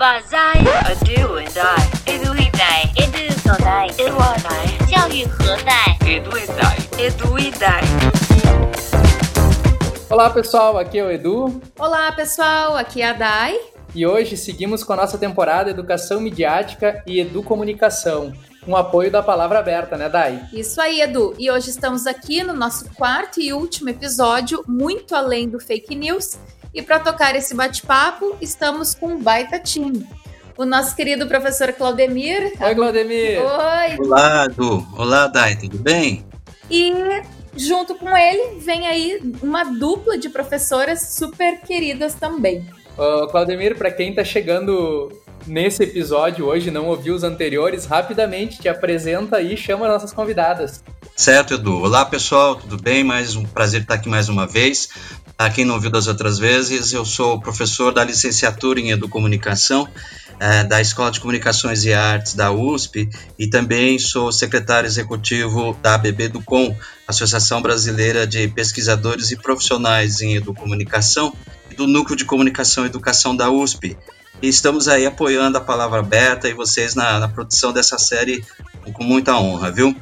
把在 a do and I edu e dai edu 所在 edu 我来教育何在 edu e dai edu e dai Olá pessoal, aqui é o Edu. Olá pessoal, aqui é a Dai. E hoje seguimos com a nossa temporada Educação Midiática e Educomunicação, um apoio da Palavra Aberta, né, Dai? Isso aí, Edu. E hoje estamos aqui no nosso quarto e último episódio, muito além do fake news. e para tocar esse bate-papo, estamos com um baita time. O nosso querido professor Claudemir. Oi, Claudemir. Oi. Olá, Edu. Olá, Dai. Tudo bem? E junto com ele vem aí uma dupla de professoras super queridas também. Uh, Claudemir, para quem está chegando nesse episódio hoje, não ouviu os anteriores, rapidamente te apresenta e chama nossas convidadas. Certo, Edu. Olá, pessoal, tudo bem? Mais um prazer estar aqui mais uma vez. A quem não viu das outras vezes, eu sou professor da licenciatura em Educomunicação é, da Escola de Comunicações e Artes da USP e também sou secretário executivo da ABB do Com, Associação Brasileira de Pesquisadores e Profissionais em Educomunicação, e do Núcleo de Comunicação e Educação da USP. E estamos aí apoiando a Palavra Aberta e vocês na, na produção dessa série com muita honra, viu?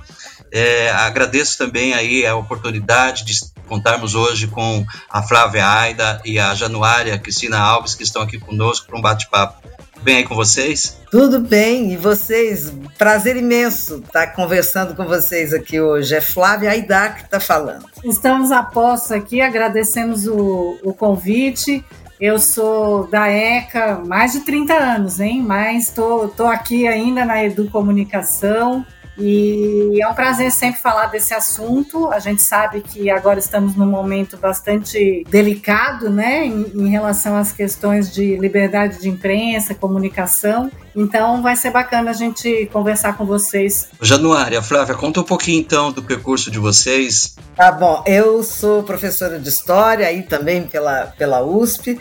É, agradeço também aí a oportunidade de contarmos hoje com a Flávia Aida e a Januária Cristina Alves, que estão aqui conosco para um bate-papo bem aí com vocês? Tudo bem, e vocês? Prazer imenso estar conversando com vocês aqui hoje. É Flávia Aidá que está falando. Estamos a posto aqui, agradecemos o, o convite. Eu sou da ECA mais de 30 anos, hein? Mas estou tô, tô aqui ainda na Educomunicação. E é um prazer sempre falar desse assunto. A gente sabe que agora estamos num momento bastante delicado, né, em, em, relação às questões de liberdade de imprensa, comunicação. Então vai ser bacana a gente conversar com vocês. Januária, Flávia, conta um pouquinho então do percurso de vocês. Tá bom, eu sou professora de História aí também pela, pela USP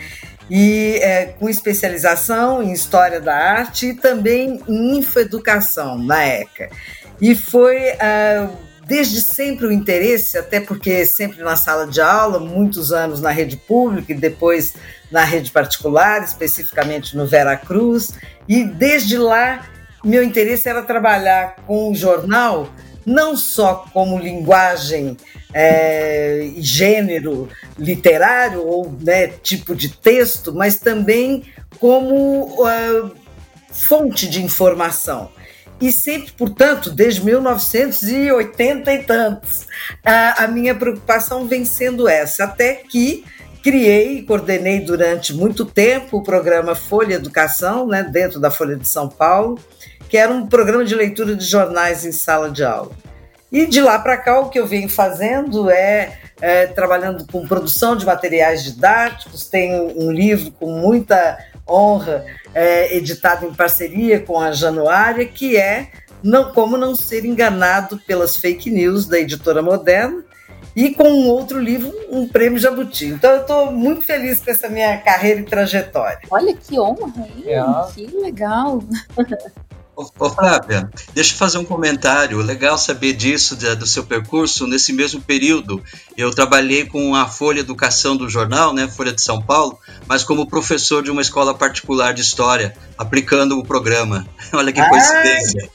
e é, com especialização em História da Arte e também em Infoeducação na ECA. E foi uh, desde sempre o interesse, até porque sempre na sala de aula, muitos anos na rede pública e depois na rede particular, especificamente no Vera Cruz, e desde lá meu interesse era trabalhar com o jornal não só como linguagem é, gênero literário ou né, tipo de texto, mas também como uh, fonte de informação e sempre, portanto, desde 1980 e tantos, a, a minha preocupação vem sendo essa, até que criei e coordenei durante muito tempo o programa Folha Educação, né, dentro da Folha de São Paulo, que era um programa de leitura de jornais em sala de aula. E de lá para cá, o que eu venho fazendo é, é, trabalhando com produção de materiais didáticos, tenho um livro com muita honra, é, editado em parceria com a Januária, que é não, Como Não Ser Enganado pelas Fake News, da editora Moderna, e com um outro livro, um prêmio Jabuti. Então eu estou muito feliz com essa minha carreira e trajetória. Olha que honra, hein? É. que legal. Ô, Flávia, deixa eu fazer um comentário. Legal saber disso, do seu percurso. Nesse mesmo período, eu trabalhei com a Folha Educação do jornal, né, Folha de São Paulo, mas como professor de uma escola particular de história, aplicando o programa. Olha que coincidência.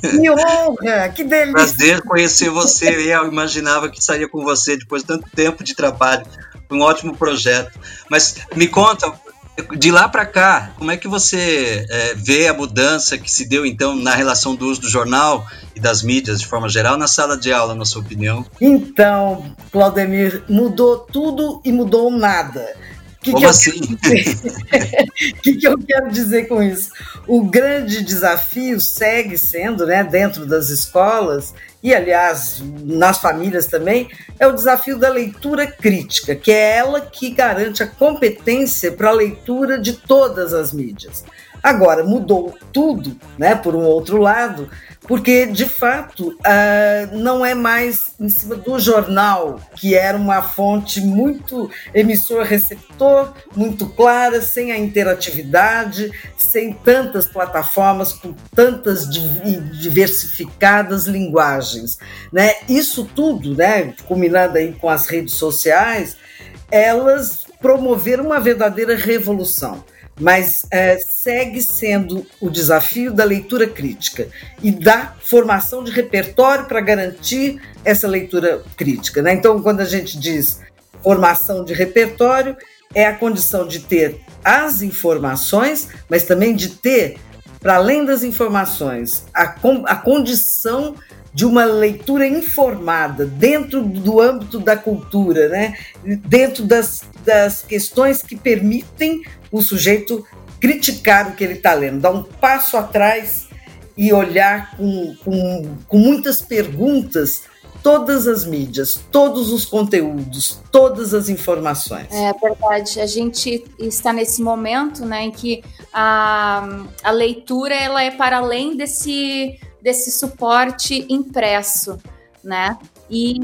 Que honra, que delícia. Prazer conhecer você. Eu imaginava que estaria com você depois de tanto tempo de trabalho. Foi um ótimo projeto. Mas me conta, de lá para cá, como é que você é, vê a mudança que se deu então na relação do uso do jornal e das mídias de forma geral na sala de aula, na sua opinião? Então, Claudemir, mudou tudo e mudou nada. Que Como que assim? O que, que eu quero dizer com isso? O grande desafio segue sendo, né, dentro das escolas, e aliás nas famílias também, é o desafio da leitura crítica, que é ela que garante a competência para a leitura de todas as mídias. Agora, mudou tudo, né, por um outro lado, porque de fato uh, não é mais em cima do jornal, que era uma fonte muito emissor-receptor, muito clara, sem a interatividade, sem tantas plataformas, com tantas diversificadas linguagens. Né? Isso tudo, né, combinando aí com as redes sociais, elas promoveram uma verdadeira revolução mas é, segue sendo o desafio da leitura crítica e da formação de repertório para garantir essa leitura crítica. Né? Então, quando a gente diz formação de repertório, é a condição de ter as informações, mas também de ter, para além das informações, a, a condição de uma leitura informada dentro do âmbito da cultura, né? dentro das, das questões que permitem o sujeito criticar o que ele está lendo, dar um passo atrás e olhar com, com, com muitas perguntas todas as mídias, todos os conteúdos, todas as informações. É verdade. A gente está nesse momento, né, em que a, a leitura ela é para além desse desse suporte impresso, né? E,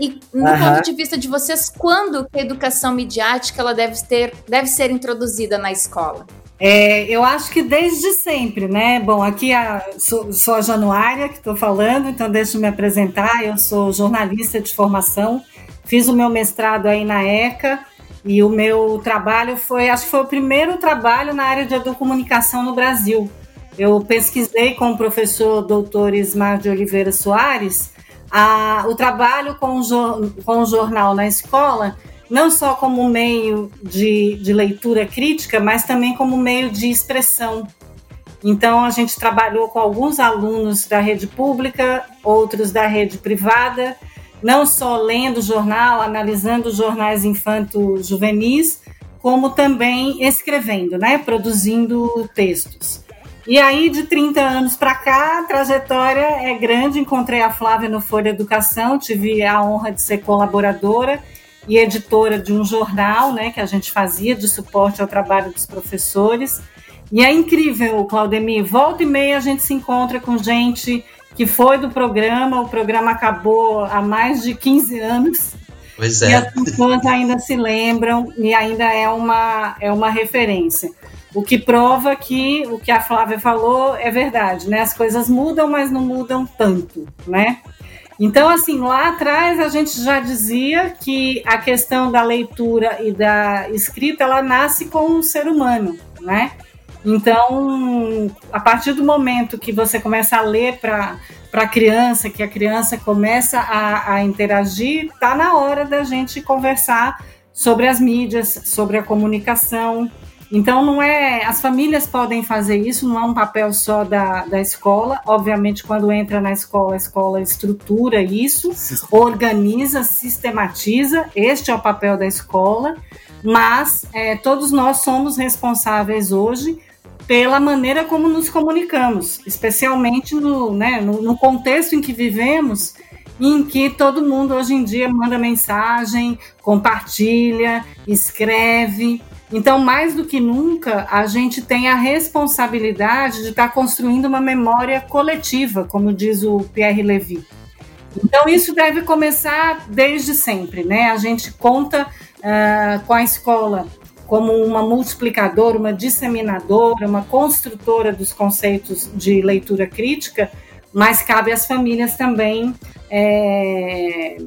e no uhum. ponto de vista de vocês, quando a educação midiática ela deve ter, deve ser introduzida na escola? É, eu acho que desde sempre, né? Bom, aqui a, sou, sou a Januária que estou falando, então deixa eu me apresentar. Eu sou jornalista de formação, fiz o meu mestrado aí na ECA e o meu trabalho foi, acho que foi o primeiro trabalho na área de educomunicação no Brasil. Eu pesquisei com o professor doutor Ismar de Oliveira Soares a, o trabalho com o, com o jornal na escola não só como meio de, de leitura crítica, mas também como meio de expressão. Então, a gente trabalhou com alguns alunos da rede pública, outros da rede privada, não só lendo jornal, analisando jornais infanto-juvenis, como também escrevendo, né, produzindo textos. E aí, de 30 anos para cá, a trajetória é grande. Encontrei a Flávia no Folha Educação, tive a honra de ser colaboradora e editora de um jornal, né, que a gente fazia de suporte ao trabalho dos professores. E é incrível, Claudemir, volta e meia a gente se encontra com gente que foi do programa, o programa acabou há mais de 15 anos. Pois é. E as pessoas ainda se lembram e ainda é uma, é uma referência. O que prova que o que a Flávia falou é verdade, né? As coisas mudam, mas não mudam tanto, né? Então, assim, lá atrás a gente já dizia que a questão da leitura e da escrita ela nasce com o ser humano, né? Então, a partir do momento que você começa a ler para a criança, que a criança começa a, a interagir, está na hora da gente conversar sobre as mídias, sobre a comunicação, então, não é. As famílias podem fazer isso, não é um papel só da, da escola. Obviamente, quando entra na escola, a escola estrutura isso, organiza, sistematiza. Este é o papel da escola. Mas é, todos nós somos responsáveis hoje pela maneira como nos comunicamos, especialmente no, né, no, no contexto em que vivemos em que todo mundo hoje em dia manda mensagem, compartilha, escreve. Então, mais do que nunca, a gente tem a responsabilidade de estar construindo uma memória coletiva, como diz o Pierre Levy. Então, isso deve começar desde sempre, né? A gente conta uh, com a escola como uma multiplicadora, uma disseminadora, uma construtora dos conceitos de leitura crítica, mas cabe às famílias também é,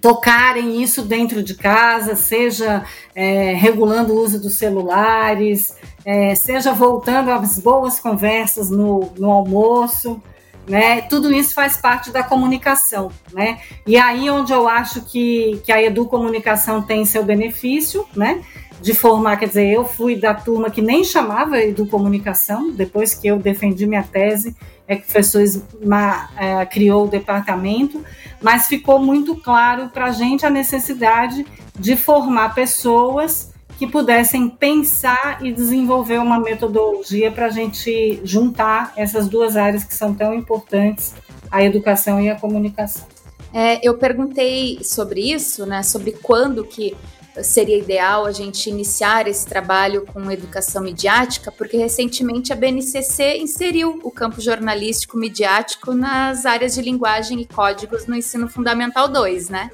tocarem isso dentro de casa, seja é, regulando o uso dos celulares, é, seja voltando às boas conversas no, no almoço, né? Tudo isso faz parte da comunicação, né? E aí onde eu acho que, que a educomunicação tem seu benefício, né? De formar, quer dizer, eu fui da turma que nem chamava educomunicação, depois que eu defendi minha tese, é que o professor Isma, é, criou o departamento, mas ficou muito claro para a gente a necessidade de formar pessoas que pudessem pensar e desenvolver uma metodologia para a gente juntar essas duas áreas que são tão importantes, a educação e a comunicação. É, eu perguntei sobre isso, né, sobre quando que seria ideal a gente iniciar esse trabalho com educação midiática, porque recentemente a BNCC inseriu o campo jornalístico midiático nas áreas de linguagem e códigos no ensino fundamental 2, né?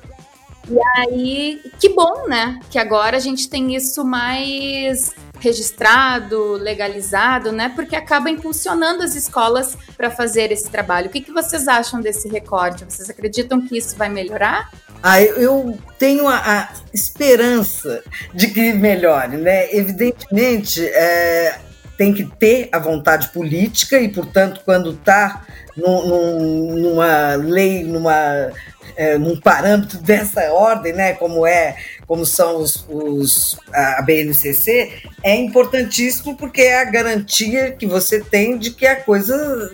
E aí, que bom, né? Que agora a gente tem isso mais registrado, legalizado, né? Porque acaba impulsionando as escolas para fazer esse trabalho. O que, que vocês acham desse recorte? Vocês acreditam que isso vai melhorar? Ah, eu tenho a, a, esperança de que melhore, né? Evidentemente, é, tem que ter a vontade política e, portanto, quando está num, numa lei, numa, é, num parâmetro dessa ordem, né, como é, como são os, os, a BNCC, é importantíssimo porque é a garantia que você tem de que a coisa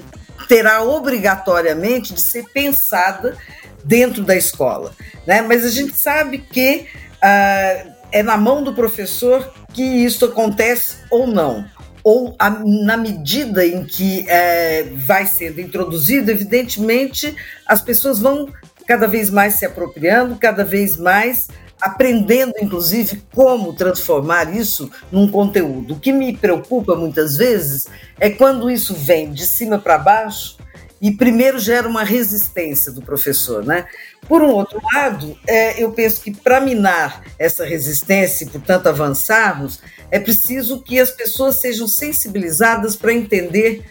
terá obrigatoriamente de ser pensada dentro da escola. Né? Mas a gente sabe que ah, é na mão do professor que isso acontece ou não. Ou a, na medida em que é, vai sendo introduzido, evidentemente, as pessoas vão cada vez mais se apropriando, cada vez mais aprendendo, inclusive, como transformar isso num conteúdo. O que me preocupa muitas vezes é quando isso vem de cima para baixo e primeiro gera uma resistência do professor, né? Por um outro lado, é, eu penso que para minar essa resistência e, portanto, avançarmos, é preciso que as pessoas sejam sensibilizadas para entender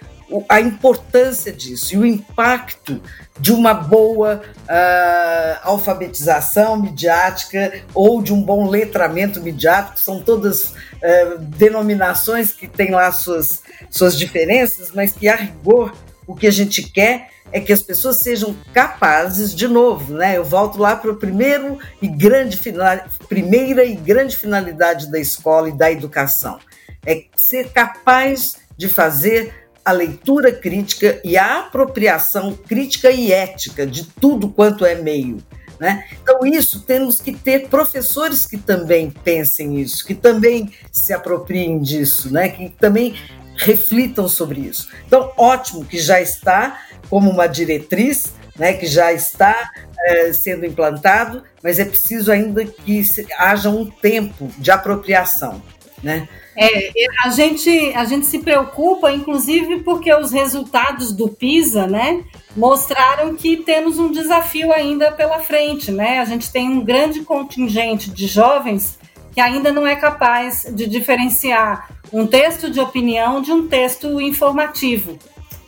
a importância disso e o impacto de uma boa uh, alfabetização midiática ou de um bom letramento midiático, são todas uh, denominações que têm lá suas, suas diferenças, mas que, a rigor, o que a gente quer é que as pessoas sejam capazes, de novo, né? Eu volto lá para o primeiro e grande final, primeira e grande finalidade da escola e da educação. É ser capaz de fazer a leitura crítica e a apropriação crítica e ética de tudo quanto é meio. Né? Então, isso temos que ter professores que também pensem isso, que também se apropriem disso, né? que também reflitam sobre isso. Então, ótimo que já está como uma diretriz, né, que já está é, sendo implantado, mas é preciso ainda que haja um tempo de apropriação. Né? É, a gente, a gente se preocupa, inclusive, porque os resultados do PISA, né, mostraram que temos um desafio ainda pela frente, né? A gente tem um grande contingente de jovens que ainda não é capaz de diferenciar um texto de opinião de um texto informativo.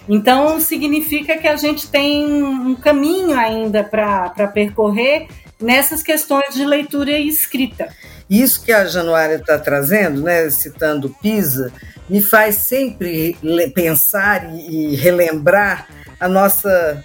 Então, significa que a gente tem um caminho ainda para percorrer nessas questões de leitura e escrita. Isso que a Januária está trazendo, né, citando Pisa, me faz sempre pensar e relembrar a nossa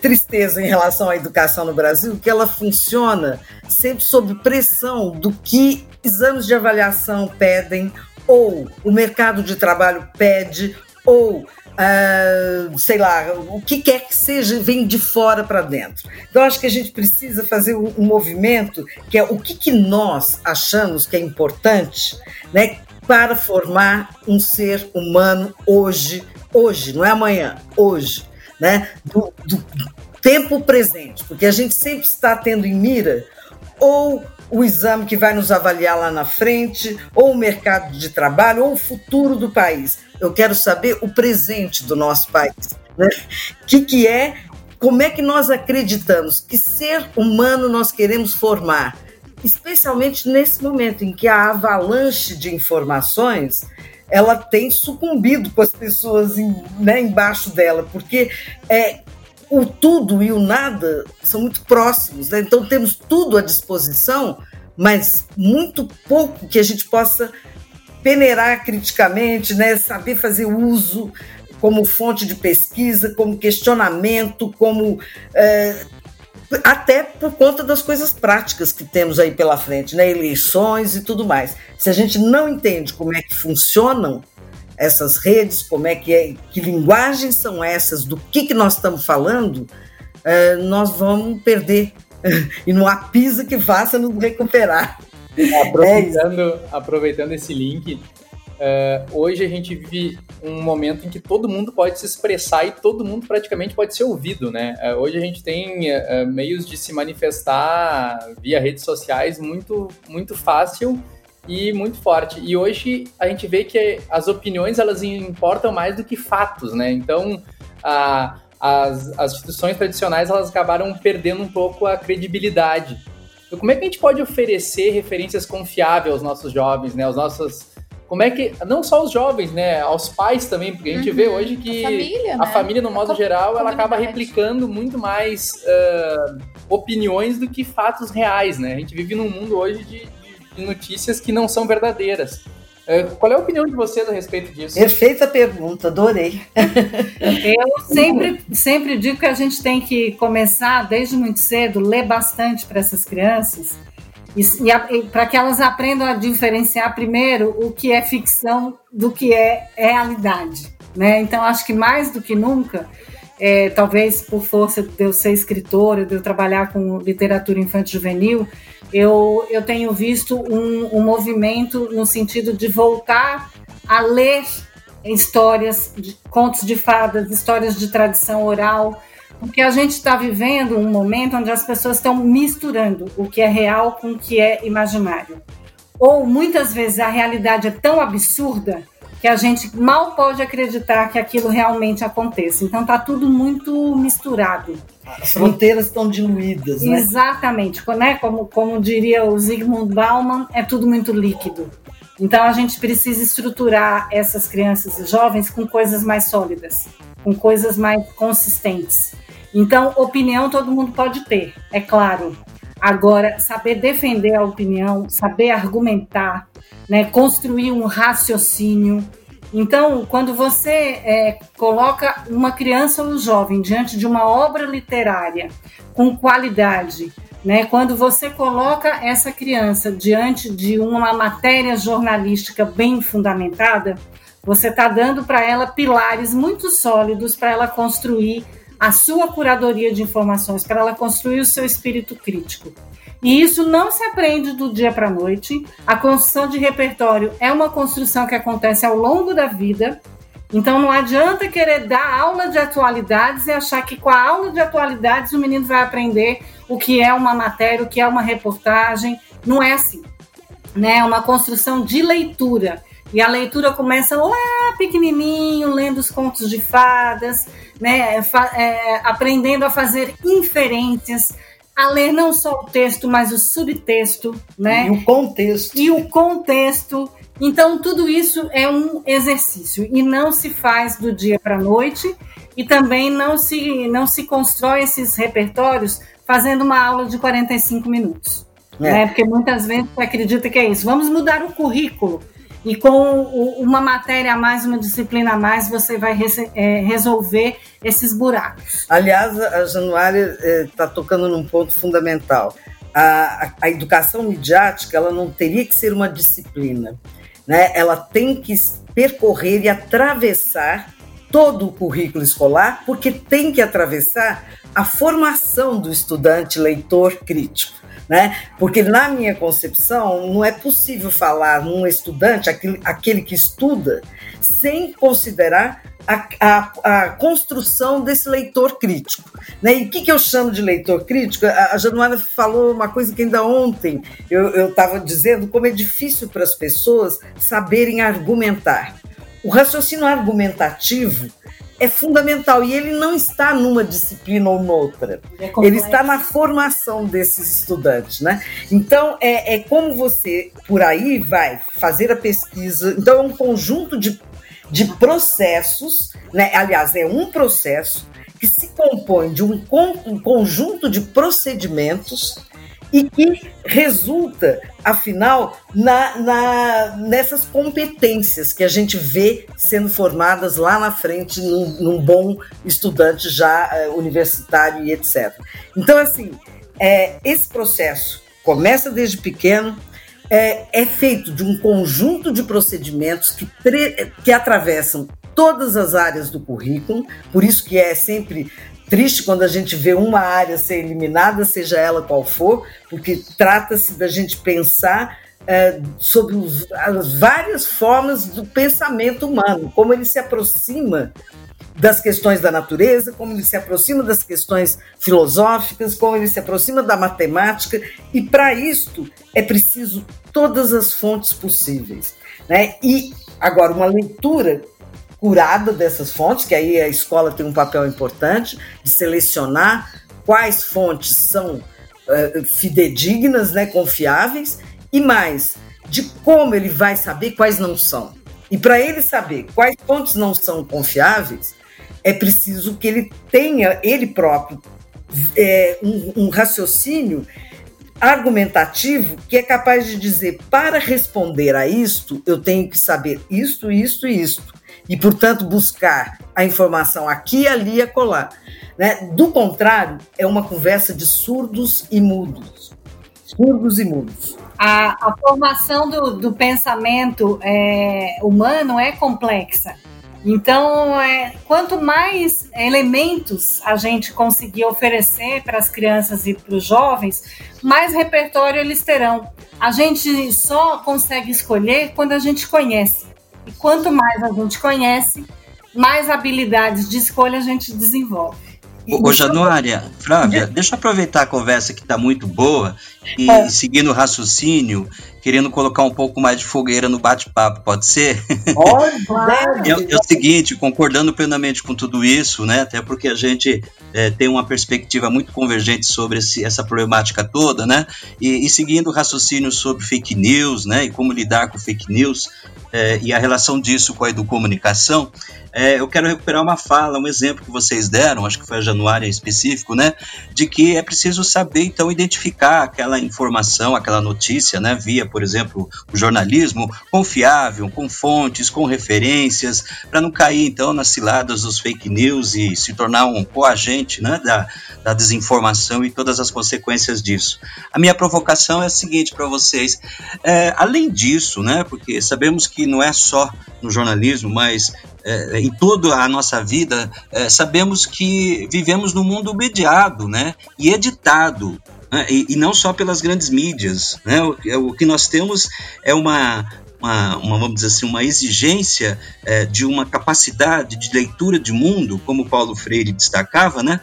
tristeza em relação à educação no Brasil, que ela funciona sempre sob pressão do que exames de avaliação pedem, ou o mercado de trabalho pede, ou Uh, sei lá, o que quer que seja, vem de fora para dentro. Então, acho que a gente precisa fazer um, movimento que é o que, que, nós achamos que é importante né, para formar um ser humano hoje, hoje, não é amanhã, hoje, né, do, do tempo presente, porque a gente sempre está tendo em mira ou o exame que vai nos avaliar lá na frente, ou o mercado de trabalho, ou o futuro do país. Eu quero saber o presente do nosso país. O né? que, que é, como é que nós acreditamos que ser humano nós queremos formar, especialmente nesse momento em que a avalanche de informações ela tem sucumbido com as pessoas em, né, embaixo dela, porque é, o tudo e o nada são muito próximos, né? então temos tudo à disposição, mas muito pouco que a gente possa peneirar criticamente, né? saber fazer uso como fonte de pesquisa, como questionamento, como é, até por conta das coisas práticas que temos aí pela frente, né? eleições e tudo mais. Se a gente não entende como é que funcionam essas redes, como é que é, que linguagens são essas, do que, que nós estamos falando, é, nós vamos perder. e não há pisa que faça nos recuperar. Aproveitando, é aproveitando esse link, uh, hoje a gente vive um momento em que todo mundo pode se expressar e todo mundo praticamente pode ser ouvido, né? Uh, hoje a gente tem uh, meios de se manifestar via redes sociais muito, muito fácil e muito forte. E hoje a gente vê que as opiniões elas importam mais do que fatos, né? Então a, as, as instituições tradicionais elas acabaram perdendo um pouco a credibilidade. Então, como é que a gente pode oferecer referências confiáveis aos nossos jovens, né? Aos nossos como é que, não só os jovens, né, aos pais também, porque a gente Uhum. vê hoje que A família, a né? família, no A modo com- geral, ela acaba replicando muito mais ah, opiniões do que fatos reais, né? A gente vive num mundo hoje de, de- notícias que não são verdadeiras. Ah, qual é a opinião de vocês a respeito disso? Perfeita pergunta, adorei. Eu sempre, sempre digo que a gente tem que começar desde muito cedo, ler bastante para essas crianças, para que elas aprendam a diferenciar primeiro o que é ficção do que é realidade. Né? Então, acho que mais do que nunca, é, talvez por força de eu ser escritora, de eu trabalhar com literatura infantil juvenil, eu, eu tenho visto um, um movimento no sentido de voltar a ler histórias, de, contos de fadas, histórias de tradição oral, porque a gente está vivendo um momento onde as pessoas estão misturando o que é real com o que é imaginário. Ou muitas vezes a realidade é tão absurda que a gente mal pode acreditar que aquilo realmente aconteça. Então está tudo muito misturado. As fronteiras estão diluídas, né? Exatamente, né? como, como diria o Zygmunt Bauman, é tudo muito líquido. Então a gente precisa estruturar essas crianças e jovens com coisas mais sólidas, com coisas mais consistentes. Então, opinião todo mundo pode ter, é claro. Agora, saber defender a opinião, saber argumentar, né, construir um raciocínio. Então, quando você é, coloca uma criança ou um jovem diante de uma obra literária com qualidade, né, quando você coloca essa criança diante de uma matéria jornalística bem fundamentada, você está dando para ela pilares muito sólidos para ela construir a sua curadoria de informações, para ela construir o seu espírito crítico. E isso não se aprende do dia para a noite. A construção de repertório é uma construção que acontece ao longo da vida. Então não adianta querer dar aula de atualidades e achar que com a aula de atualidades o menino vai aprender o que é uma matéria, o que é uma reportagem. Não é assim. Né? É uma construção de leitura. E a leitura começa lá pequenininho, lendo os contos de fadas, né? É, aprendendo a fazer inferências, a ler não só o texto, mas o subtexto, né? E o contexto. E o contexto. Então, tudo isso é um exercício e não se faz do dia para a noite e também não se, não se constrói esses repertórios fazendo uma aula de 45 minutos. É. Né? Porque muitas vezes você acredita que é isso. Vamos mudar o currículo e com uma matéria a mais, uma disciplina a mais, você vai é, resolver esses buracos. Aliás, a Januária está é, tocando num ponto fundamental. A, a, a, educação midiática ela não teria que ser uma disciplina, né? Ela tem que percorrer e atravessar todo o currículo escolar, porque tem que atravessar a formação do estudante leitor crítico né? Porque na minha concepção não é possível falar num estudante, aquele, aquele que estuda, sem considerar a, a, a, construção desse leitor crítico. Né? E o que, que eu chamo de leitor crítico? A, a Januária falou uma coisa que ainda ontem eu estava dizendo, como é difícil para as pessoas saberem argumentar. O raciocínio argumentativo é fundamental e ele não está numa disciplina ou noutra. É ele está na formação desses estudantes, né? Então é, é, como você por aí vai fazer a pesquisa. Então é um conjunto de, de processos, né? Aliás, é um processo que se compõe de um, um conjunto de procedimentos e que resulta, afinal, na, na, nessas competências que a gente vê sendo formadas lá na frente num, num bom estudante já é, universitário e etc. Então, assim, é, esse processo começa desde pequeno, é, é, feito de um conjunto de procedimentos que, que atravessam todas as áreas do currículo, por isso que é sempre triste quando a gente vê uma área ser eliminada, seja ela qual for, porque trata-se da gente pensar é, sobre os, as várias formas do pensamento humano, como ele se aproxima das questões da natureza, como ele se aproxima das questões filosóficas, como ele se aproxima da matemática, e para isto é preciso todas as fontes possíveis. Né? E agora, uma leitura curada dessas fontes, que aí a escola tem um papel importante de selecionar quais fontes são uh, fidedignas, né, confiáveis, e mais, de como ele vai saber quais não são. E para ele saber quais pontos não são confiáveis, é preciso que ele tenha, ele próprio, é, um, um raciocínio argumentativo que é capaz de dizer: para responder a isto, eu tenho que saber isto, isto e isto. E, portanto, buscar a informação aqui, ali e acolá. Né? Do contrário, é uma conversa de surdos e mudos. Surdos e mudos. A, a formação do, do pensamento é, humano é complexa. Então, é, quanto mais elementos a gente conseguir oferecer para as crianças e para os jovens, mais repertório eles terão. A gente só consegue escolher quando a gente conhece. E quanto mais a gente conhece, mais habilidades de escolha a gente desenvolve. Ô, Januária, Flávia, deixa eu aproveitar a conversa que está muito boa e é. seguindo o raciocínio, querendo colocar um pouco mais de fogueira no bate-papo, pode ser? Pode, é, é, o seguinte, concordando plenamente com tudo isso, né? Até porque a gente é, tem uma perspectiva muito convergente sobre esse, essa problemática toda, né? E, e, seguindo o raciocínio sobre fake news, né? E como lidar com fake news é, e a relação disso com a educomunicação, é, eu quero recuperar uma fala, um exemplo que vocês deram, acho que foi a Januária em específico, né? De que é preciso saber, então, identificar aquela informação, aquela notícia, né? Via, por exemplo, o jornalismo confiável, com fontes, com referências, para não cair, então, nas ciladas dos fake news e se tornar um coagente, né? Da, da desinformação e todas as consequências disso. A minha provocação é a seguinte para vocês: é, além disso, né? Porque sabemos que não é só no jornalismo, mas é, em toda a nossa vida, é, sabemos que vivemos num mundo mediado né, e editado. Né, e, e, não só pelas grandes mídias. Né, o, é, o que nós temos é uma, uma, uma, vamos dizer assim, uma exigência é, de uma capacidade de leitura de mundo, como Paulo Freire destacava, né,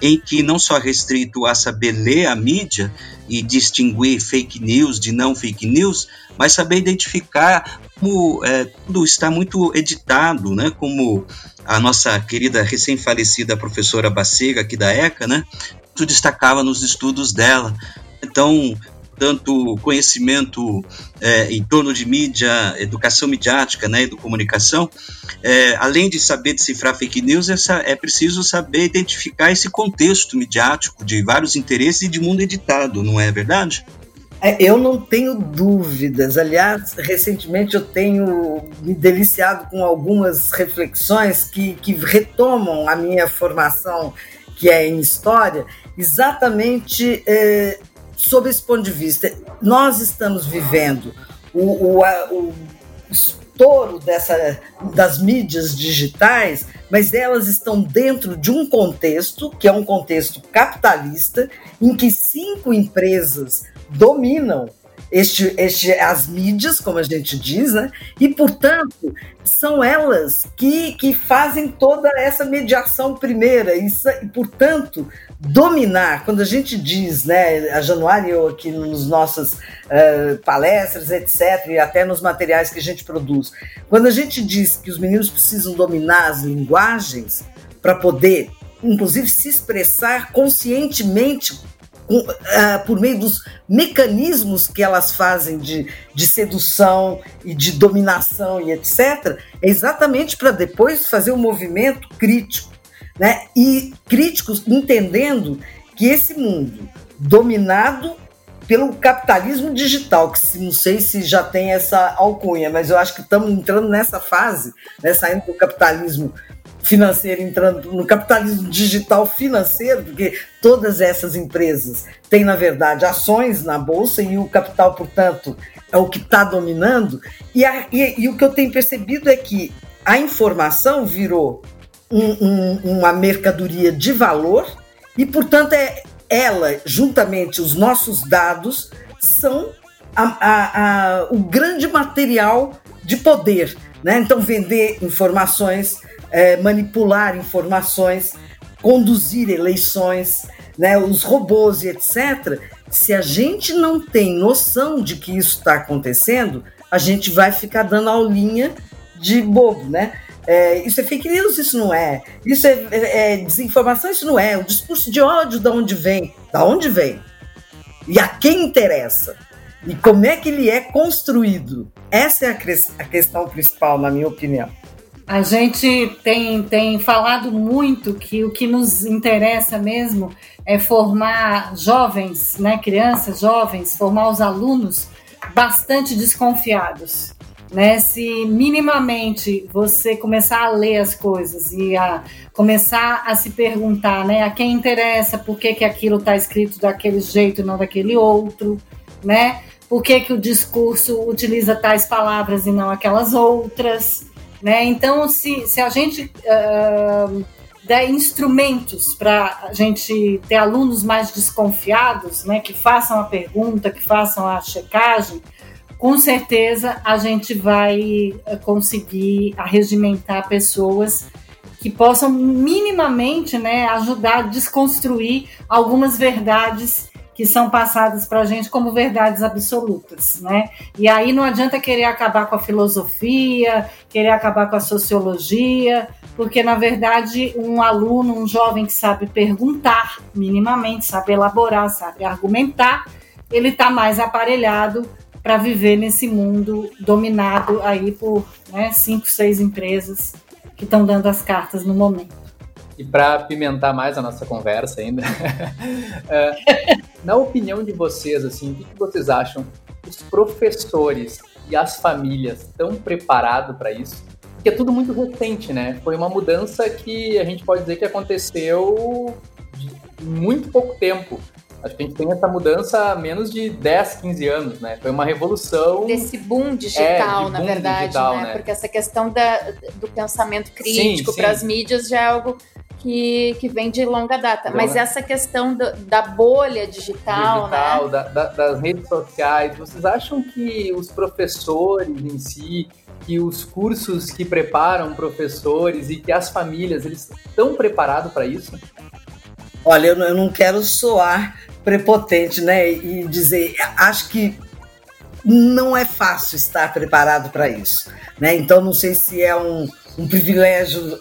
em que não só restrito a saber ler a mídia e distinguir fake news de não fake news, mas saber identificar como é, tudo está muito editado, né? Como a nossa querida recém-falecida professora Bacega, aqui da ECA, né? Tu destacava nos estudos dela. Então, tanto conhecimento é, em torno de mídia, educação midiática, né, comunicação, é, além de saber decifrar fake news, essa, é preciso saber identificar esse contexto midiático de vários interesses e de mundo editado, não é verdade? É, eu não tenho dúvidas. Aliás, recentemente eu tenho me deliciado com algumas reflexões que, que retomam a minha formação, que é em história, exatamente é, sob esse ponto de vista. Nós estamos vivendo o, o, o estouro dessa, das mídias digitais, mas elas estão dentro de um contexto que é um contexto capitalista, em que cinco empresas dominam este, este, as mídias, como a gente diz, né? e, portanto, são elas que, que fazem toda essa mediação primeira, e, portanto, dominar, quando a gente diz, né, a Januária eu aqui nos nossas uh, palestras, etc., e até nos materiais que a gente produz, quando a gente diz que os meninos precisam dominar as linguagens para poder, inclusive, se expressar conscientemente uh, por meio dos mecanismos que elas fazem de, de sedução e de dominação e etc., é exatamente para depois fazer um movimento crítico. Né? E críticos entendendo que esse mundo dominado pelo capitalismo digital, que não sei se já tem essa alcunha, mas eu acho que estamos entrando nessa fase, né, saindo do capitalismo financeiro entrando no capitalismo digital financeiro, porque todas essas empresas têm, na verdade, ações na bolsa e o capital, portanto, é o que está dominando. E, a, e, e, o que eu tenho percebido é que a informação virou um, um, uma mercadoria de valor e, portanto, é ela, juntamente os nossos dados, são a, a, a, o grande material de poder. Né? Então, vender informações é, manipular informações, conduzir eleições, né, os robôs e etc. Se a gente não tem noção de que isso está acontecendo, a gente vai ficar dando aulinha de bobo, né? É, isso é fake news, isso não é. Isso é, é, é, desinformação, isso não é. O discurso de ódio, de onde vem? Da onde vem? E a quem interessa? e como é que ele é construído. Essa é a, a questão principal, na minha opinião. A gente tem, tem falado muito que o que nos interessa mesmo é formar jovens, né, crianças, jovens, formar os alunos bastante desconfiados. Né? Se minimamente você começar a ler as coisas e a começar a se perguntar né, a quem interessa, por que, que aquilo está escrito daquele jeito e não daquele outro, né? Por que, que o discurso utiliza tais palavras e não aquelas outras? Né? Então, se, se a gente uh, der instrumentos para a gente ter alunos mais desconfiados, né, que façam a pergunta, que façam a checagem, com certeza a gente vai conseguir arregimentar pessoas que possam minimamente né, ajudar a desconstruir algumas verdades que são passadas para a gente como verdades absolutas, né? E aí não adianta querer acabar com a filosofia, querer acabar com a sociologia, porque na verdade um aluno, um jovem que sabe perguntar minimamente, sabe elaborar, sabe argumentar, ele está mais aparelhado para viver nesse mundo dominado aí por né, cinco, seis empresas que estão dando as cartas no momento. E para apimentar mais a nossa conversa ainda, é, na opinião de vocês, assim, o que vocês acham? Os professores e as famílias estão preparados para isso? Porque é tudo muito recente, né? Foi uma mudança que a gente pode dizer que aconteceu de muito pouco tempo. Acho que a gente tem essa mudança há menos de 10, 15 anos, né? Foi uma revolução. Desse boom digital, é, boom na verdade, digital, né? né? Porque essa questão da, do pensamento crítico para as mídias já é algo que, que vem de longa data. Mas essa questão do, da bolha digital, digital né? Da, da, das redes sociais, vocês acham que os professores em si, que os cursos que preparam professores e que as famílias, eles estão preparados para isso? Olha, eu não quero soar prepotente, né? E dizer, acho que não é fácil estar preparado para isso, né? Então não sei se é um, um privilégio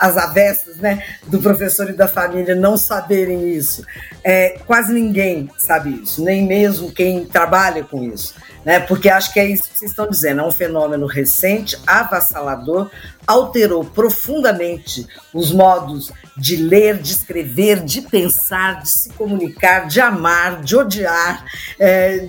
às avessas, né, do professor e da família não saberem isso. É, quase ninguém sabe isso, nem mesmo quem trabalha com isso, né? Porque acho que é isso que vocês estão dizendo, é um fenômeno recente, avassalador, alterou profundamente os modos de ler, de escrever, de pensar, de se comunicar, de amar, de odiar, é,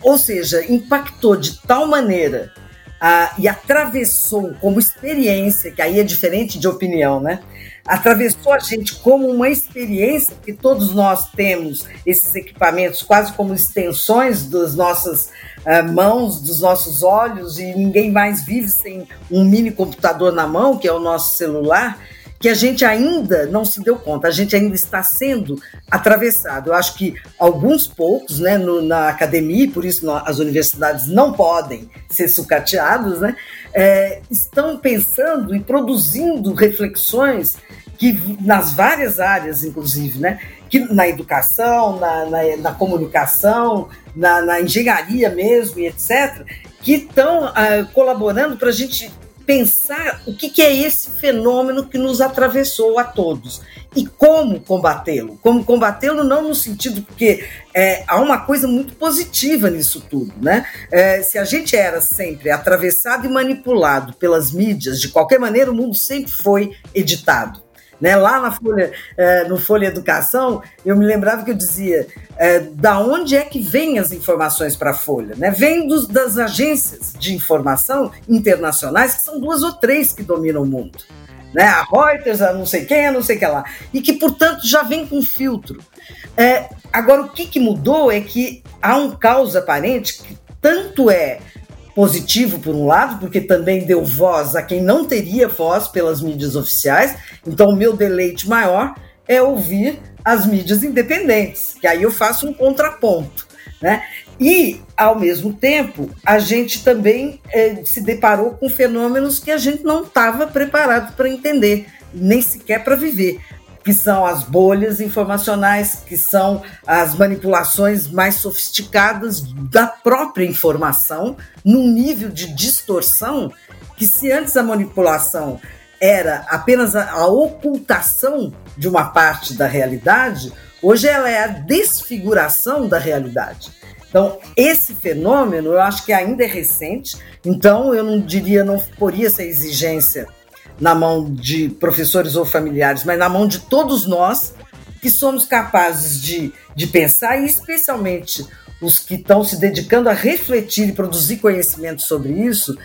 ou seja, impactou de tal maneira ah, e atravessou como experiência, que aí é diferente de opinião, né? Atravessou a gente como uma experiência, que todos nós temos esses equipamentos quase como extensões das nossas ah, mãos, dos nossos olhos, e ninguém mais vive sem um mini computador na mão, que é o nosso celular que a gente ainda não se deu conta, a gente ainda está sendo atravessado. Eu acho que alguns poucos, né, no, na academia, por isso as universidades não podem ser sucateadas, né, é, estão pensando e produzindo reflexões que nas várias áreas, inclusive, né, que na educação, na, na, na comunicação, na, na, engenharia mesmo e etc., que estão uh, colaborando para a gente pensar o que, que é esse fenômeno que nos atravessou a todos e como combatê-lo. Como combatê-lo não no sentido porque é, há uma coisa muito positiva nisso tudo, né? É, se a gente era sempre atravessado e manipulado pelas mídias, de qualquer maneira o mundo sempre foi editado. Né? Lá na Folha, é, no Folha Educação, eu me lembrava que eu dizia é, da onde é que vêm as informações para a Folha? Né? Vem dos, das agências de informação internacionais, que são duas ou três que dominam o mundo. Né? A Reuters, a não sei quem, a não sei que lá. E que, portanto, já vem com filtro. É, agora, o que, que mudou é que há um caos aparente que tanto é positivo por um lado, porque também deu voz a quem não teria voz pelas mídias oficiais. Então, o meu deleite maior é ouvir as mídias independentes, que aí eu faço um contraponto. Né? E, ao mesmo tempo, a gente também é, se deparou com fenômenos que a gente não estava preparado para entender, nem sequer para viver que são as bolhas informacionais, que são as manipulações mais sofisticadas da própria informação, num nível de distorção que, se antes a manipulação era apenas a, a ocultação de uma parte da realidade, hoje ela é a desfiguração da realidade. Então, esse fenômeno eu acho que ainda é recente, então eu não diria, não poria essa exigência na mão de professores ou familiares, mas na mão de todos nós que somos capazes de, de pensar, e especialmente os que estão se dedicando a refletir e produzir conhecimento sobre isso,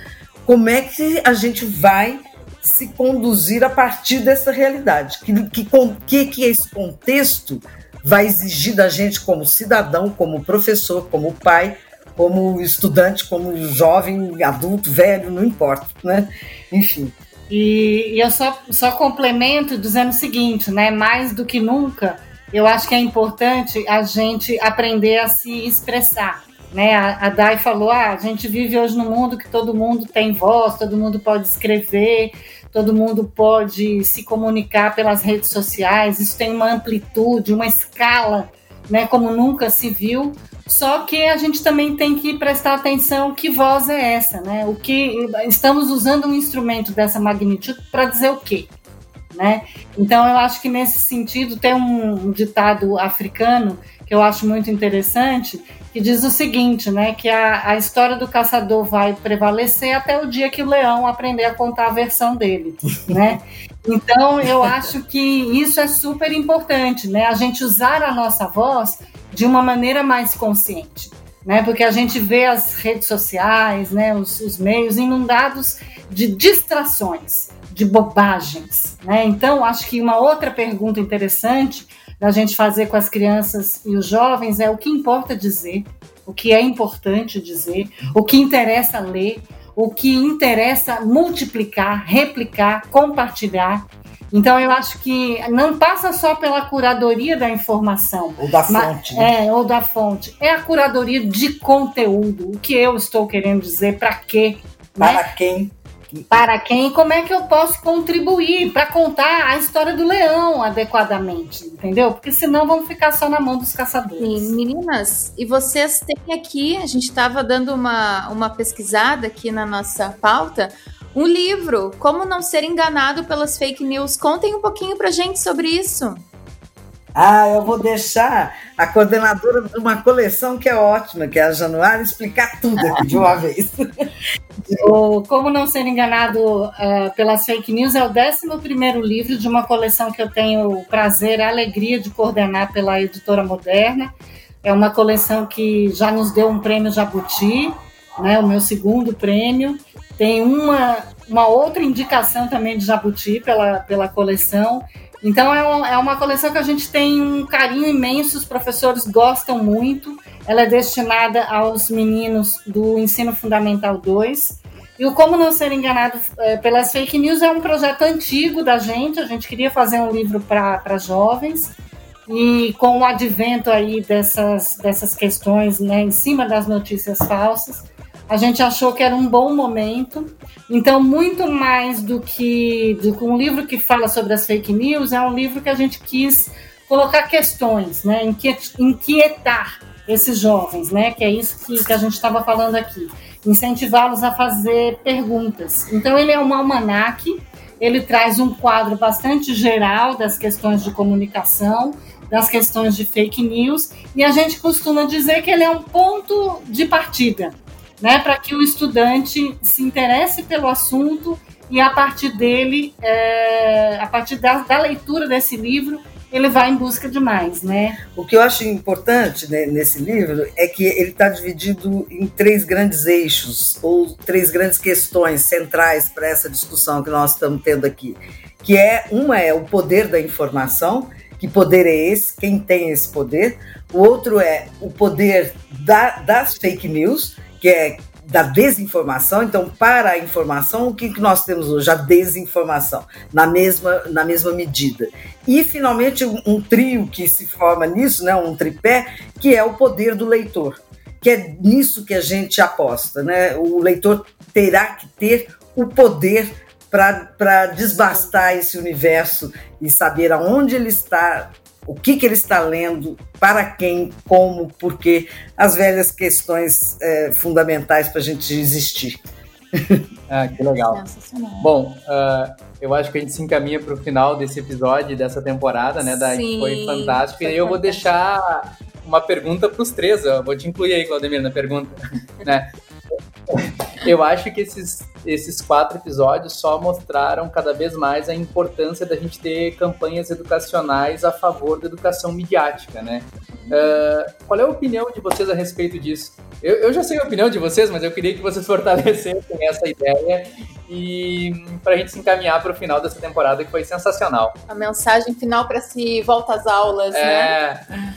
como é que a gente vai se conduzir a partir dessa realidade? Que, que, que esse contexto vai exigir da gente como cidadão, como professor, como pai, como estudante, como jovem, adulto, velho, não importa, né? Enfim. E, e, eu só, só complemento dizendo o seguinte, né? Mais do que nunca, eu acho que é importante a gente aprender a se expressar. Né? A, a Dai falou: ah, a gente vive hoje num mundo que todo mundo tem voz, todo mundo pode escrever, todo mundo pode se comunicar pelas redes sociais, isso tem uma amplitude, uma escala, né, como nunca se viu. Só que a gente também tem que prestar atenção que voz é essa, né? O que estamos usando um instrumento dessa magnitude para dizer o quê? Né? Então eu acho que nesse sentido tem um ditado africano que eu acho muito interessante, que diz o seguinte, né, que a, a história do caçador vai prevalecer até o dia que o leão aprender a contar a versão dele, né? Então eu acho que isso é super importante, né? A gente usar a nossa voz de uma maneira mais consciente, né? Porque a gente vê as redes sociais, né, os, os meios inundados de distrações, de bobagens, né? Então acho que uma outra pergunta interessante da gente fazer com as crianças e os jovens é o que importa dizer, o que é importante dizer, o que interessa ler, o que interessa multiplicar, replicar, compartilhar. Então eu acho que não passa só pela curadoria da informação. Ou da fonte. Né? É, ou da fonte. É a curadoria de conteúdo. O que eu estou querendo dizer, para quê? Para né? quem? para quem, como é que eu posso contribuir para contar a história do leão adequadamente, entendeu? Porque senão vamos ficar só na mão dos caçadores. Sim, meninas, e vocês têm aqui, a gente estava dando uma, uma pesquisada aqui na nossa pauta, um livro, Como Não Ser Enganado pelas Fake News. Contem um pouquinho para gente sobre isso. Ah, eu vou deixar a coordenadora de uma coleção que é ótima, que é a Januária, explicar tudo aqui de uma vez. o Como Não Ser Enganado uh, pelas Fake News é o 11 livro de uma coleção que eu tenho o prazer e a alegria de coordenar pela Editora Moderna. É uma coleção que já nos deu um prêmio Jabuti, né, o meu segundo prêmio. Tem uma, uma outra indicação também de Jabuti pela, pela coleção então é uma, é uma coleção que a gente tem um carinho imenso, os professores gostam muito. Ela é destinada aos meninos do ensino fundamental 2. E o Como Não Ser Enganado é, pelas Fake News é um projeto antigo da gente. A gente queria fazer um livro para jovens. E com o advento aí dessas, dessas questões né, em cima das notícias falsas, a gente achou que era um bom momento. Então, muito mais do que, do um livro que fala sobre as fake news, é um livro que a gente quis colocar questões, né? inquietar esses jovens, né? Que é isso que, que a gente estava falando aqui. Incentivá-los a fazer perguntas. Então, ele é um almanaque, ele traz um quadro bastante geral das questões de comunicação, das questões de fake news, e a gente costuma dizer que ele é um ponto de partida né, para que o estudante se interesse pelo assunto e a partir dele, é, a partir da, da, leitura desse livro, ele vai em busca de mais, né? O que eu acho importante né, nesse livro é que ele está dividido em três grandes eixos ou três grandes questões centrais para essa discussão que nós estamos tendo aqui, que é uma é o poder da informação, que poder é esse, quem tem esse poder. O outro é o poder da, das fake news, que é da desinformação. Então, para a informação, o que, nós temos hoje? A desinformação, na mesma, na mesma medida. E, finalmente, um, um trio que se forma nisso, né, um tripé, que é o poder do leitor. Que é nisso que a gente aposta. Né? O leitor terá que ter o poder para desbastar esse universo e saber aonde ele está o que, que ele está lendo, para quem, como, porquê, as velhas questões é, fundamentais para a gente existir. Ah, que legal. Bom, uh, eu acho que a gente se encaminha para o final desse episódio, dessa temporada, né? Da, Sim, foi fantástico. Foi e eu vou deixar uma pergunta para os três. Eu vou te incluir aí, Claudemir, na pergunta. né? Eu acho que esses, esses quatro episódios só mostraram cada vez mais a importância da gente ter campanhas educacionais a favor da educação midiática, né? Uh, qual é a opinião de vocês a respeito disso? Eu, eu, já sei a opinião de vocês, mas eu queria que vocês fortalecessem essa ideia e para a gente se encaminhar para o final dessa temporada que foi sensacional. A mensagem final para se volta às aulas, é... né?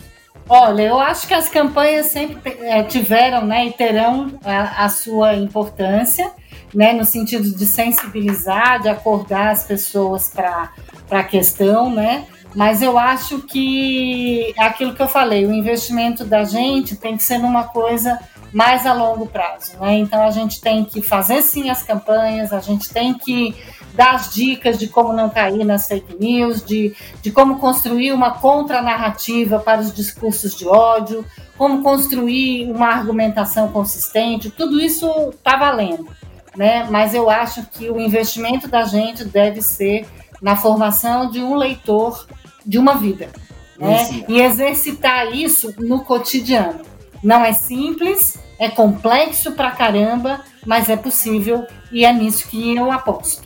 Olha, eu acho que as campanhas sempre é, tiveram né, e terão a, a, sua importância, né, no sentido de sensibilizar, de acordar as pessoas para a questão, né? Mas eu acho que é aquilo que eu falei, o investimento da gente tem que ser numa coisa mais a longo prazo, né? Então a gente tem que fazer sim as campanhas, a gente tem que dar as dicas de como não cair nas fake news, de, de como construir uma contranarrativa para os discursos de ódio, como construir uma argumentação consistente, tudo isso está valendo. Né? Mas eu acho que o investimento da gente deve ser na formação de um leitor de uma vida. Né? E exercitar isso no cotidiano. Não é simples, é complexo pra caramba, mas é possível e é nisso que eu aposto.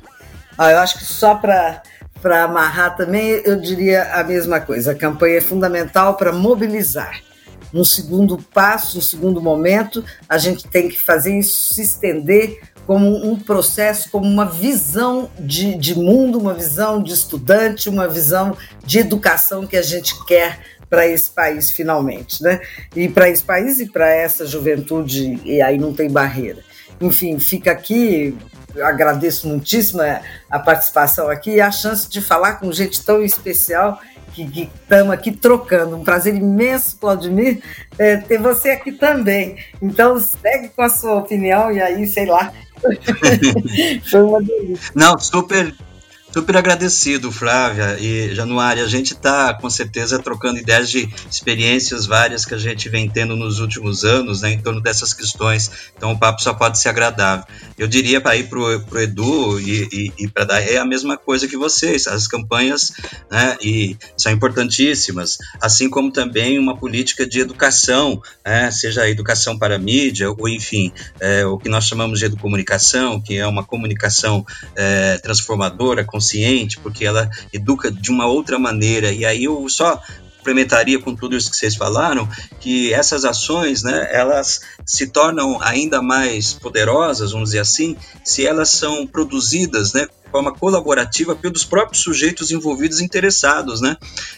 Ah, eu acho que só para para amarrar também, eu diria a mesma coisa. A campanha é fundamental para mobilizar. No segundo passo, no segundo momento, a gente tem que fazer isso se estender como um processo, como uma visão de, de mundo, uma visão de estudante, uma visão de educação que a gente quer para esse país finalmente, né? E para esse país e para essa juventude, e aí não tem barreira. Enfim, fica aqui eu agradeço muitíssimo a participação aqui e a chance de falar com gente tão especial que estamos aqui trocando. Um prazer imenso, Claudemir, é, ter você aqui também. Então, segue com a sua opinião e aí, sei lá. Foi uma delícia. Não, super Super agradecido, Flávia e Januária. A gente está, com certeza, trocando ideias de experiências várias que a gente vem tendo nos últimos anos né, em torno dessas questões. Então, o papo só pode ser agradável. Eu diria para ir para o Edu e, e, e para dar é a mesma coisa que vocês. As campanhas né, e são importantíssimas, assim como também uma política de educação, né, seja a educação para a mídia, ou enfim, é, o que nós chamamos de educomunicação, que é uma comunicação é, transformadora, consciente, porque ela educa de uma outra maneira. E aí eu só complementaria com tudo isso que vocês falaram, que essas ações, né, elas se tornam ainda mais poderosas, vamos dizer assim, se elas são produzidas, né, de forma colaborativa pelos próprios sujeitos envolvidos interessados, né?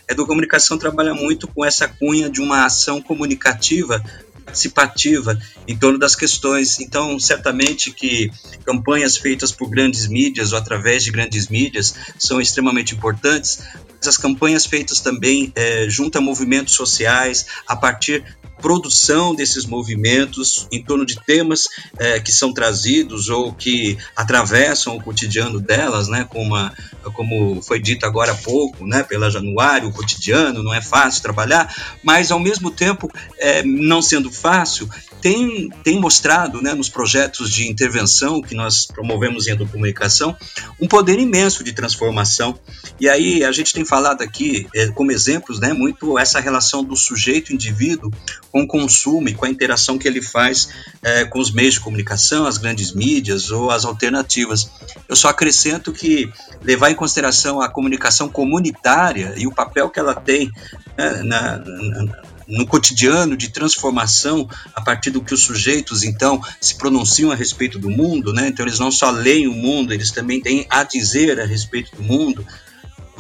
A educomunicação trabalha muito com essa cunha de uma ação comunicativa participativa em torno das questões. Então, certamente que campanhas feitas por grandes mídias ou através de grandes mídias são extremamente importantes, as campanhas feitas também é, junto a movimentos sociais, a partir produção desses movimentos em torno de temas é, que são trazidos ou que atravessam o cotidiano delas, né, como, a, como foi dito agora há pouco, né, pela Januário, o cotidiano não é fácil trabalhar, mas ao mesmo tempo, é, não sendo fácil, tem, tem mostrado né, nos projetos de intervenção que nós promovemos em educomunicação um poder imenso de transformação. E aí a gente tem falado aqui, é, como exemplos, né, muito essa relação do sujeito-indivíduo com o consumo e com a interação que ele faz é, com os meios de comunicação, as grandes mídias ou as alternativas. Eu só acrescento que levar em consideração a comunicação comunitária e o papel que ela tem né, na, na no cotidiano de transformação a partir do que os sujeitos então se pronunciam a respeito do mundo, né? Então eles não só leem o mundo, eles também têm a dizer a respeito do mundo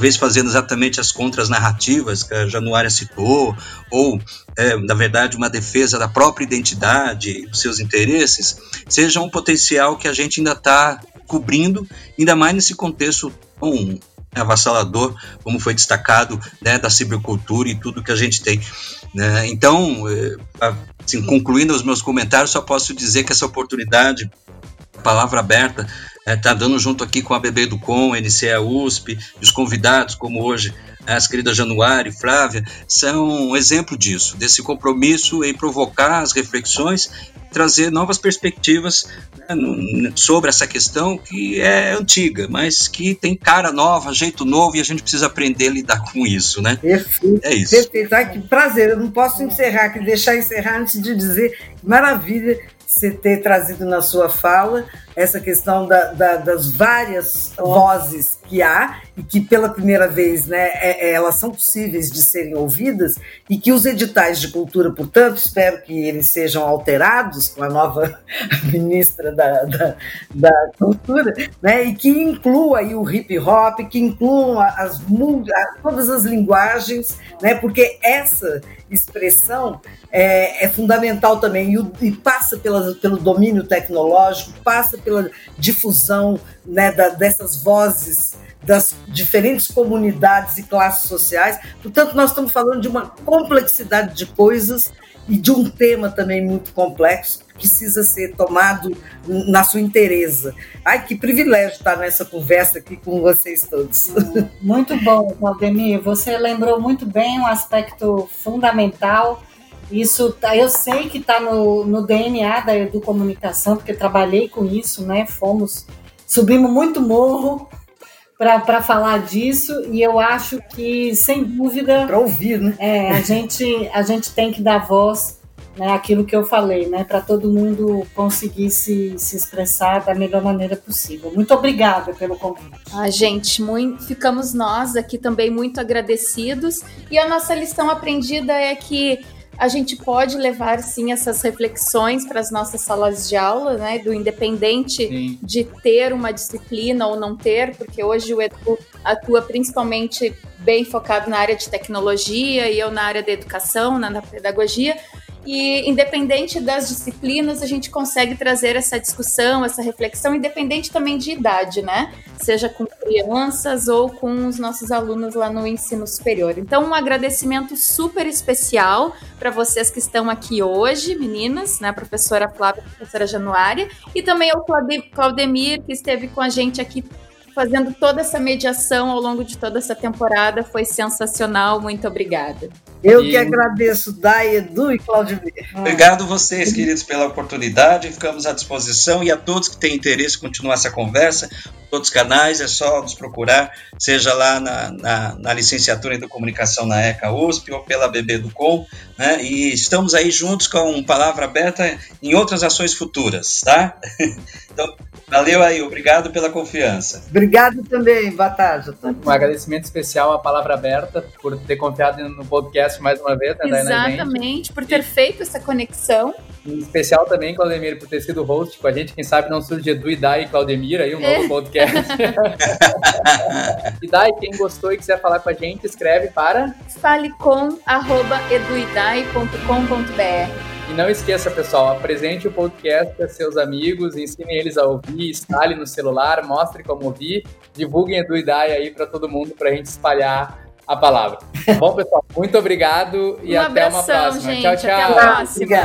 talvez fazendo exatamente as contras narrativas que a Januária citou, ou, é, na verdade, uma defesa da própria identidade, dos seus interesses, seja um potencial que a gente ainda está cobrindo, ainda mais nesse contexto tão avassalador, como foi destacado, né, da cibercultura e tudo que a gente tem. Né? Então, é, assim, concluindo os meus comentários, só posso dizer que essa oportunidade palavra aberta está é, tá dando junto aqui com a BB do Com, NCA USP, os convidados, como hoje as queridas Januário e Flávia, são um exemplo disso, desse compromisso em provocar as reflexões trazer novas perspectivas né, sobre essa questão que é antiga, mas que tem cara nova, jeito novo e a gente precisa aprender a lidar com isso, né? Perfeito. É isso. Perfeito. Ai, que prazer. Eu não posso encerrar, que deixar encerrar antes de dizer maravilha você ter trazido na sua fala essa questão da, da, das várias vozes que há e que pela primeira vez né, é, é, elas são possíveis de serem ouvidas e que os editais de cultura, portanto, espero que eles sejam alterados com a nova ministra da, da, da cultura, né, e que inclua aí o hip hop, que incluam as, todas as linguagens, né, porque essa expressão é, é fundamental também e, e passa pela, pelo domínio tecnológico, passa pela difusão né, da, dessas vozes das diferentes comunidades e classes sociais. Portanto, nós estamos falando de uma complexidade de coisas e de um tema também muito complexo que precisa ser tomado na sua inteireza. Ai, que privilégio estar nessa conversa aqui com vocês todos. Muito bom, Valdemir. Você lembrou muito bem um aspecto fundamental isso, tá, eu sei que está no, no DNA da educomunicação, porque trabalhei com isso, né? Fomos, subimos muito morro para falar disso e eu acho que, sem dúvida. Para ouvir, né? É, a gente, a gente tem que dar voz né, aquilo que eu falei, né, para todo mundo conseguir se, se expressar da melhor maneira possível. Muito obrigada pelo convite. Ah, gente, muito, ficamos nós aqui também muito agradecidos e a nossa lição aprendida é que a gente pode levar sim essas reflexões para as nossas salas de aula, né? Do independente sim. de ter uma disciplina ou não ter, porque hoje o Edu atua principalmente bem focado na área de tecnologia e eu na área da educação, na pedagogia. E independente das disciplinas, a gente consegue trazer essa discussão, essa reflexão, independente também de idade, né? Seja com crianças ou com os nossos alunos lá no ensino superior. Então, um agradecimento super especial para vocês que estão aqui hoje, meninas, né? Professora Flávia, professora Januária, e também ao Claudemir, que esteve com a gente aqui fazendo toda essa mediação ao longo de toda essa temporada. Foi sensacional. Muito obrigada. Eu e... que agradeço, Dai, Edu e Claudio. Obrigado vocês, queridos, pela oportunidade. Ficamos à disposição e a todos que têm interesse em continuar essa conversa, todos os canais, é só nos procurar, seja lá na, na, na licenciatura em Comunicação na ECA USP ou pela BB do Com, né? E estamos aí juntos com Palavra Aberta em outras ações futuras, tá? Então, valeu aí, obrigado pela confiança. Obrigado também, Batata. Um agradecimento especial à Palavra Aberta por ter confiado no podcast mais uma vez, né, Exatamente, por ter e... feito essa conexão. Em especial também, Claudemir, por ter sido host com a gente. Quem sabe não surge Edu e Dai e Claudemir aí, um novo é. podcast. e Dai, quem gostou e quiser falar com a gente, escreve para falecom.eduidai.com.br e não esqueça, pessoal, apresente o podcast para seus amigos, ensine eles a ouvir, instale no celular, mostre como ouvir, divulguem Edu e Dai aí para todo mundo para a gente espalhar a palavra. Tá bom, pessoal? Muito obrigado e um até uma próxima. Gente, tchau, tchau. Até a próxima.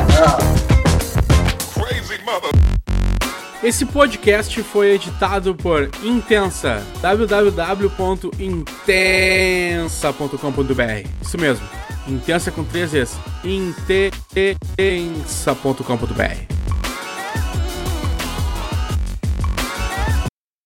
Esse podcast foi editado por Intensa, www.intensa.com.br. Isso mesmo, Intensa com três vezes. Intensa.com.br.